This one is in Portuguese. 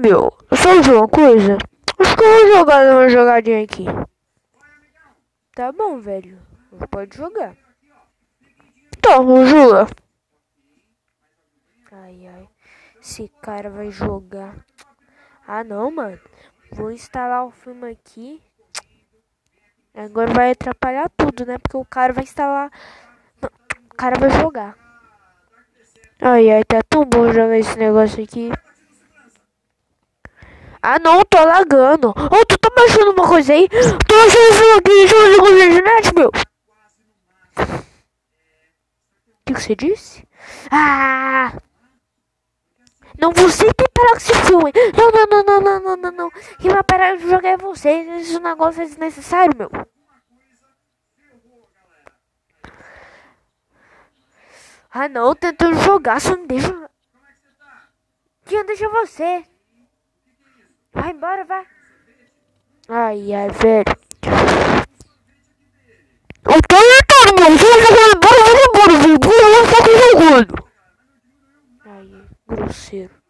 Meu, só uma coisa. Acho que eu vou jogar uma jogadinha aqui. Tá bom, velho. Pode jogar. Então, vamos jogar. Ai, ai. Esse cara vai jogar. Ah, não, mano. Vou instalar o filme aqui. Agora vai atrapalhar tudo, né? Porque o cara vai instalar. Não, o cara vai jogar. Ai, ai, tá tão bom jogar esse negócio aqui. Ah, não, tô lagando. Oh, tu tá baixando uma coisa aí? Tô achando isso aqui, com a internet, meu. O que você disse? Ah! Não, você que parar com esse filme. Não, não, não, não, não, não, não, não. Quem vai parar de jogar é vocês. Esse negócio é desnecessário, meu. Ah, não, tentando jogar, só me deixa. Quem deixa você? Vai embora, vai. Ai, ai, velho. Eu tô irritado, mano. Se eu jogar embora, vai embora, velho. Eu vou ficar jogando. Ai, grosseiro.